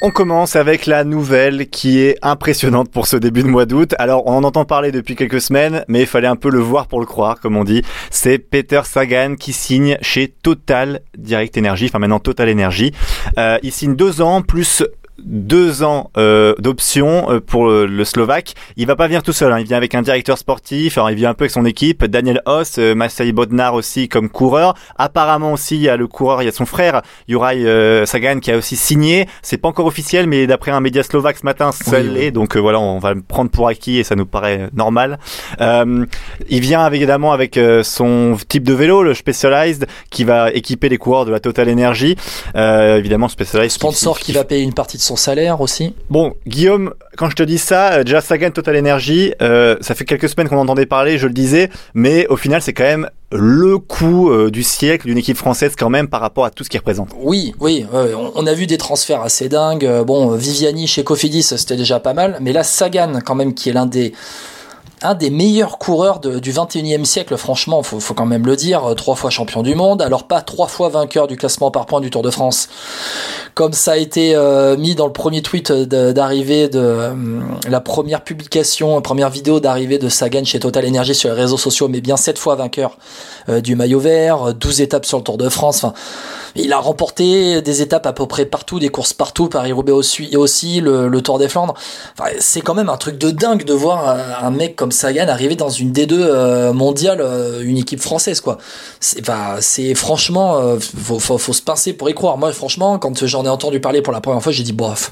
On commence avec la nouvelle qui est impressionnante pour ce début de mois d'août. Alors, on en entend parler depuis quelques semaines, mais il fallait un peu le voir pour le croire, comme on dit. C'est Peter Sagan qui signe chez Total Direct Energy, enfin maintenant Total Energy. Euh, il signe deux ans plus deux ans euh, d'option euh, pour le, le Slovaque. Il va pas venir tout seul, hein. il vient avec un directeur sportif, alors il vient un peu avec son équipe, Daniel Hoss, euh, Masai Bodnar aussi comme coureur. Apparemment aussi il y a le coureur, il y a son frère Juraj euh, Sagan qui a aussi signé. C'est pas encore officiel, mais d'après un média slovaque ce matin, ça Oui, l'est. Donc euh, voilà, on va le prendre pour acquis et ça nous paraît normal. Il vient évidemment avec son type de vélo, le Specialized, qui va équiper les coureurs de la Total Energy. Évidemment Specialized. Sponsor qui va payer une partie de son salaire aussi. Bon, Guillaume, quand je te dis ça, euh, déjà Sagan Total Energy, euh, ça fait quelques semaines qu'on entendait parler, je le disais, mais au final, c'est quand même le coup euh, du siècle d'une équipe française quand même par rapport à tout ce qu'il représente. Oui, oui, on, a vu des transferts assez dingues. Bon, Viviani chez Cofidis, c'était déjà pas mal, mais là Sagan quand même qui est l'un des un des meilleurs coureurs du 21e siècle, franchement, faut, quand même le dire, euh, trois fois champion du monde, alors pas trois fois vainqueur du classement par points du Tour de France, comme ça a été euh, mis dans le premier tweet de- d'arrivée de euh, la première publication, première vidéo d'arrivée de Sagan chez Total Energy sur les réseaux sociaux, mais bien sept fois vainqueur euh, du maillot vert, euh, 12 étapes sur le Tour de France, enfin, il a remporté des étapes à peu près partout, des courses partout, Paris-Roubaix aussi, le, Tour des Flandres. Enfin, c'est quand même un truc de dingue de voir un, mec comme Sagan arriver dans une D2 euh, mondiale, euh, une équipe française, quoi. C'est, c'est franchement, euh, faut, faut, faut se pincer pour y croire. Moi, franchement, quand j'en ai entendu parler pour la première fois, j'ai dit, bof,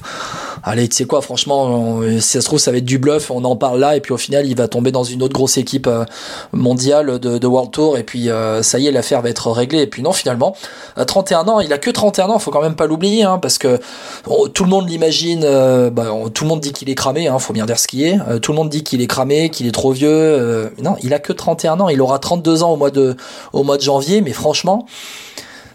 allez, tu sais quoi, franchement, si ça se trouve, ça va être du bluff, on en parle là, et puis au final, il va tomber dans une autre grosse équipe euh, mondiale de, World Tour, et puis euh, ça y est, l'affaire va être réglée. Et puis non, finalement, à 31 ans, il a que 31 ans, faut quand même pas l'oublier, hein, parce que oh, tout le monde l'imagine, euh, bah, tout le monde dit qu'il est cramé, hein, faut bien dire ce qui est. Tout le monde dit qu'il est cramé, qu'il est trop vieux. non, il a que 31 ans, il aura 32 ans au mois de, au mois de janvier, mais franchement,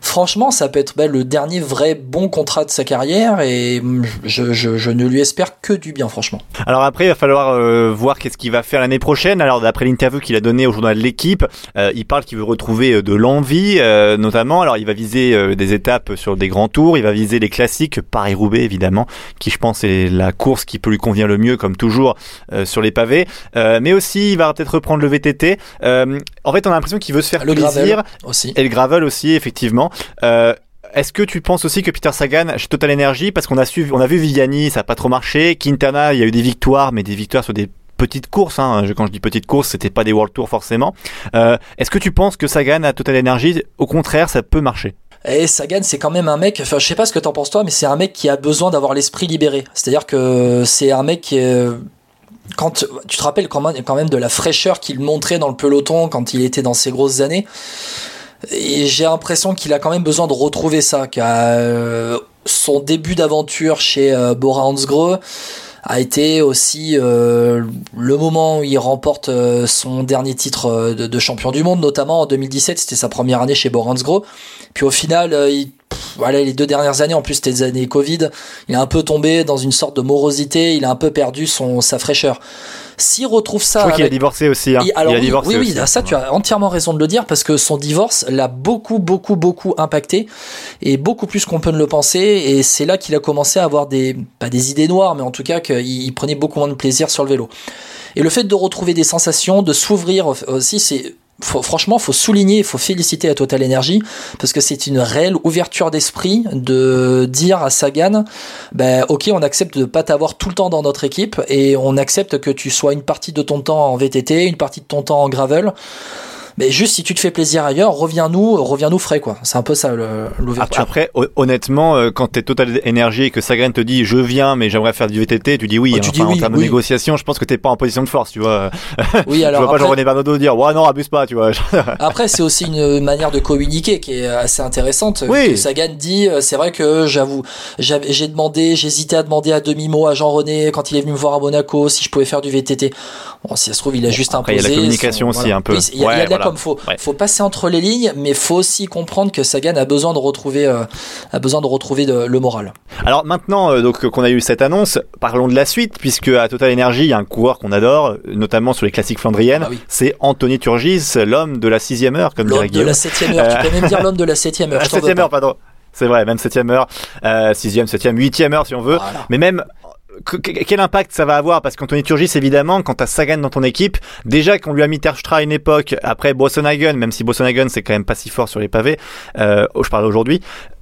franchement, ça peut être bah, le dernier vrai bon contrat de sa carrière, et je, je, je ne lui espère que du bien, franchement. Alors après, il va falloir euh, voir qu'est-ce qu'il va faire l'année prochaine. Alors d'après l'interview qu'il a donnée au journal de l'équipe, euh, il parle qu'il veut retrouver euh, de l'envie, euh, notamment. Alors il va viser euh, des étapes sur des grands tours, il va viser les classiques, Paris-Roubaix évidemment, qui je pense est la course qui peut lui convenir le mieux, comme toujours euh, sur les pavés. Euh, mais aussi, il va peut-être reprendre le VTT. Euh, en fait, on a l'impression qu'il veut se faire Le plaisir. gravel aussi. Et le gravel aussi, effectivement. Euh, est-ce que tu penses aussi que Peter Sagan chez Total Energy, parce qu'on a on a vu Viviani, ça n'a pas trop marché, Quintana, il y a eu des victoires, mais des victoires sur des petites courses. Hein. Quand je dis petites courses, c'était pas des World Tour forcément. Euh, Est-ce que tu penses que Sagan à Total Energy, au contraire, ça peut marcher? Et Sagan, c'est quand même un mec, enfin, je sais pas ce que t'en penses toi, mais c'est un mec qui a besoin d'avoir l'esprit libéré. C'est-à-dire que c'est un mec qui quand tu te rappelles quand même de la fraîcheur qu'il montrait dans le peloton quand il était dans ses grosses années. Et j'ai l'impression qu'il a quand même besoin de retrouver ça, qu'à euh, son début d'aventure chez euh, Bora Hansgrohe a été aussi euh, le moment où il remporte euh, son dernier titre de, champion du monde, notamment en 2017, c'était sa première année chez Bora Hansgrohe. Puis au final, il, voilà, les deux dernières années, en plus c'était des années Covid, il a un peu tombé dans une sorte de morosité, il a un peu perdu son sa fraîcheur. S'il retrouve ça, Je crois qu'il a divorcé aussi. Hein. alors il a oui, divorcé oui, oui, aussi. ça tu as entièrement raison de le dire parce que son divorce l'a beaucoup, beaucoup, beaucoup impacté et beaucoup plus qu'on peut ne le penser. Et c'est là qu'il a commencé à avoir des, pas des idées noires, mais en tout cas qu'il il prenait beaucoup moins de plaisir sur le vélo. Et le fait de retrouver des sensations, de s'ouvrir aussi, c'est faut, franchement, faut souligner, faut féliciter la Total Energy parce que c'est une réelle ouverture d'esprit de dire à Sagan, ben ok, on accepte de pas t'avoir tout le temps dans notre équipe et on accepte que tu sois une partie de ton temps en VTT, une partie de ton temps en gravel. Mais juste si tu te fais plaisir ailleurs, reviens-nous, reviens-nous frais quoi. C'est un peu ça l'ouverture. après, hon- honnêtement, euh, quand t'es Total Energy et que Sagan te dit je viens mais j'aimerais faire du VTT, tu dis oui. Oh, tu Enfin, dis en oui, termes oui. de négociation, je pense que t'es pas en position de force, tu vois. Oui, je alors vois pas Jean-René Bernaudot dire ouais non abuse pas, tu vois. Après, c'est aussi une manière de communiquer qui est assez intéressante. Oui. Que Sagan dit, euh, c'est vrai que j'avoue, j'ai demandé, j'hésitais à demander à demi-mot à Jean-René quand il est venu me voir à Monaco si je pouvais faire du VTT. Bon, si ça se trouve, il a juste Après, il y a imposé. la communication son- aussi, un peu. Oui, il y a, il y a Ouais, de la voilà. Voilà. comme faut, Ouais. faut passer entre les lignes, mais faut aussi comprendre que Sagan a besoin de retrouver, euh, a besoin de retrouver de- le moral. Alors maintenant, euh, donc qu'on a eu cette annonce, parlons de la suite, puisque à Total Energy, il y a un coureur qu'on adore, euh, notamment sur les classiques flandriennes. Ah oui. C'est Anthony Turgis, l'homme de la sixième heure, comme dirait L'homme de Guillaume. la septième heure. Tu peux même dire l'homme de la septième heure. Veux septième heure, pardon. C'est vrai, même septième heure, euh, sixième, septième, huitième heure si on veut. Voilà. Mais même que- que- quel impact ça va avoir? Parce qu'Anthony Turgis, évidemment, quand t'as Sagan dans ton équipe, déjà qu'on lui a mis Terpstra à une époque, après Bossenhagen, même si Bossenhagen c'est quand même pas si fort sur les pavés, euh, je parle aujourd'hui.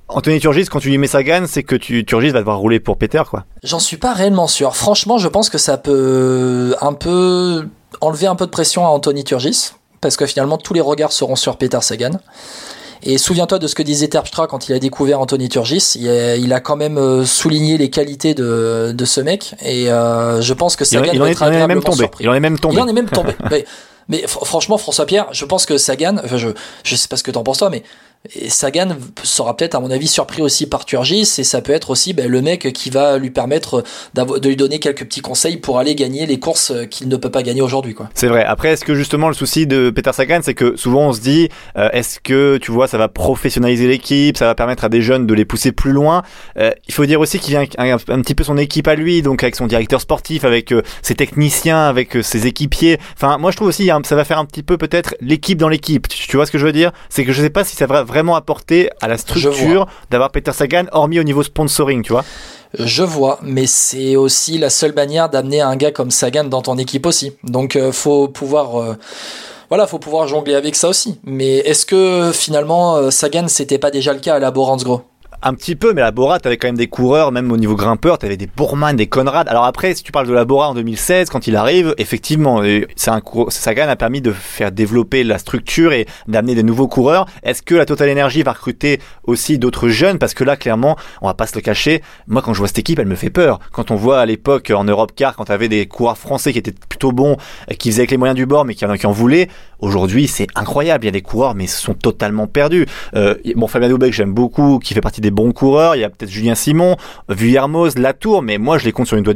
Anthony Turgis, quand tu lui mets Sagan, c'est que tu, Turgis va devoir rouler pour Peter, quoi. J'en suis pas réellement sûr. Franchement, je pense que ça peut un peu enlever un peu de pression à Anthony Turgis, parce que finalement tous les regards seront sur Peter Sagan. Et souviens-toi de ce que disait Terpstra quand il a découvert Anthony Turgis. Il a, il a quand même euh, souligné les qualités de, de ce mec, et euh, je pense que Sagan il en est, il en est même tombé. surpris. Il en est même tombé. Il en est même tombé. mais, mais fr- franchement, François Pierre, je pense que Sagan, enfin, je, je sais pas ce que t'en penses toi, mais et Sagan sera peut-être, à mon avis, surpris aussi par Turgis, et ça peut être aussi ben, le mec qui va lui permettre de lui donner quelques petits conseils pour aller gagner les courses qu'il ne peut pas gagner aujourd'hui. C'est vrai. Après, est-ce que justement le souci de Peter Sagan, c'est que souvent on se dit, euh, est-ce que tu vois, ça va professionnaliser l'équipe, ça va permettre à des jeunes de les pousser plus loin? Euh, il faut dire aussi qu'il vient avec un, petit peu son équipe à lui, donc avec son directeur sportif, avec euh, ses techniciens, avec ses équipiers. Enfin, moi je trouve aussi, ça va faire un petit peu peut-être l'équipe dans l'équipe. Tu, tu vois ce que je veux dire? C'est que je sais pas si ça va vraiment apporter à la structure d'avoir Peter Sagan, hormis au niveau sponsoring, tu vois. Je vois, mais c'est aussi la seule manière d'amener un gars comme Sagan dans ton équipe aussi. Donc euh, faut pouvoir euh, voilà, faut pouvoir jongler avec ça aussi. Mais est-ce que finalement euh, Sagan c'était pas déjà le cas à la Boransgro Un petit peu, mais la Bora, t'avais quand même des coureurs, même au niveau grimpeur, t'avais des Bourman, des Conrad. Alors après, si tu parles de la Bora en 2016, quand il arrive, effectivement, c'est un Sagan a permis de faire développer la structure et d'amener des nouveaux coureurs. Est-ce que la Total Energy va recruter aussi d'autres jeunes? Parce que là, clairement, on va pas se le cacher. Moi, quand je vois cette équipe, elle me fait peur. Quand on voit à l'époque en Europe Car, quand t'avais des coureurs français qui étaient plutôt bons, euh, qui faisaient avec les moyens du bord, mais qui en, qui en voulaient, aujourd'hui, c'est incroyable. Il y a des coureurs, mais ils sont totalement perdus. Euh, bon, Fabien Doubek, j'aime beaucoup, qui fait partie des bons coureurs. Il y a peut-être Julien Simon, Vuillermoz, Latour, mais moi, je les compte sur les doigts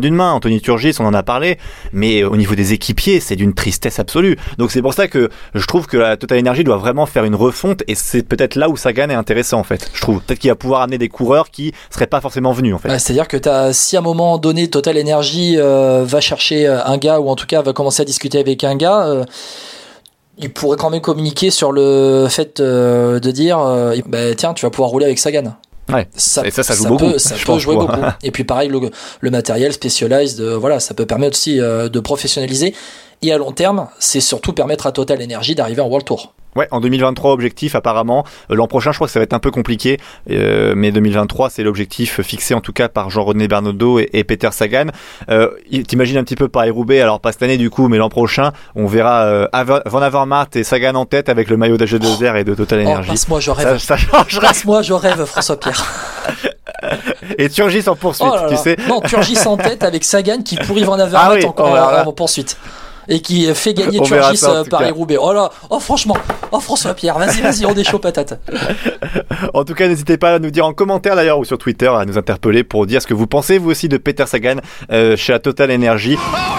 d'une main. Anthony Turgis, on en a parlé, mais au niveau des équipiers, c'est d'une tristesse absolue. Donc c'est pour ça que je trouve que la Total Energy doit vraiment faire une refonte, et c'est peut-être là où Sagan est intéressant, en fait. Je trouve peut-être qu'il va pouvoir amener des coureurs qui seraient pas forcément venus, en fait. C'est-à-dire que si à un moment donné Total Energy euh, va chercher euh, un gars ou en tout cas va commencer à discuter avec un gars, euh, il pourrait quand même communiquer sur le fait euh, de dire euh, bah, tiens tu vas pouvoir rouler avec Sagan. Ouais. Ça, Et ça, ça joue beaucoup, Peut, ça jouer quoi. beaucoup. Et puis pareil le, le matériel Specialized, euh, voilà, ça peut permettre aussi euh, de professionnaliser. Et à long terme, c'est surtout permettre à Total Energy d'arriver en World Tour. Ouais, en 2023, objectif apparemment. Euh, L'an prochain, je crois que ça va être un peu compliqué, euh, mais 2023, c'est l'objectif fixé en tout cas par Jean-René Bernaudot et, et Peter Sagan. Euh, T'imagines un petit peu Paris-Roubaix, alors pas cette année du coup, mais l'an prochain, on verra euh, Van Avermaet et Sagan en tête avec le maillot d'AG2R et de Total Oh, Energy. passe-moi, je ça, rêve. ça changerait. Passe-moi, je rêve, François Pierre. Et Turgis en poursuite, Oh là tu sais. Non, Turgis en tête avec Sagan qui pourrit Van Avermaet Ah oui, en, on verra. en poursuite. Et qui fait gagner Turgis euh, Paris-Roubaix. Oh là, oh franchement, oh François Pierre, vas-y, vas-y, on est chaud patate. En tout cas, n'hésitez pas à nous dire en commentaire d'ailleurs ou sur Twitter à nous interpeller pour dire ce que vous pensez vous aussi de Peter Sagan euh, chez la Total Energy. Oh,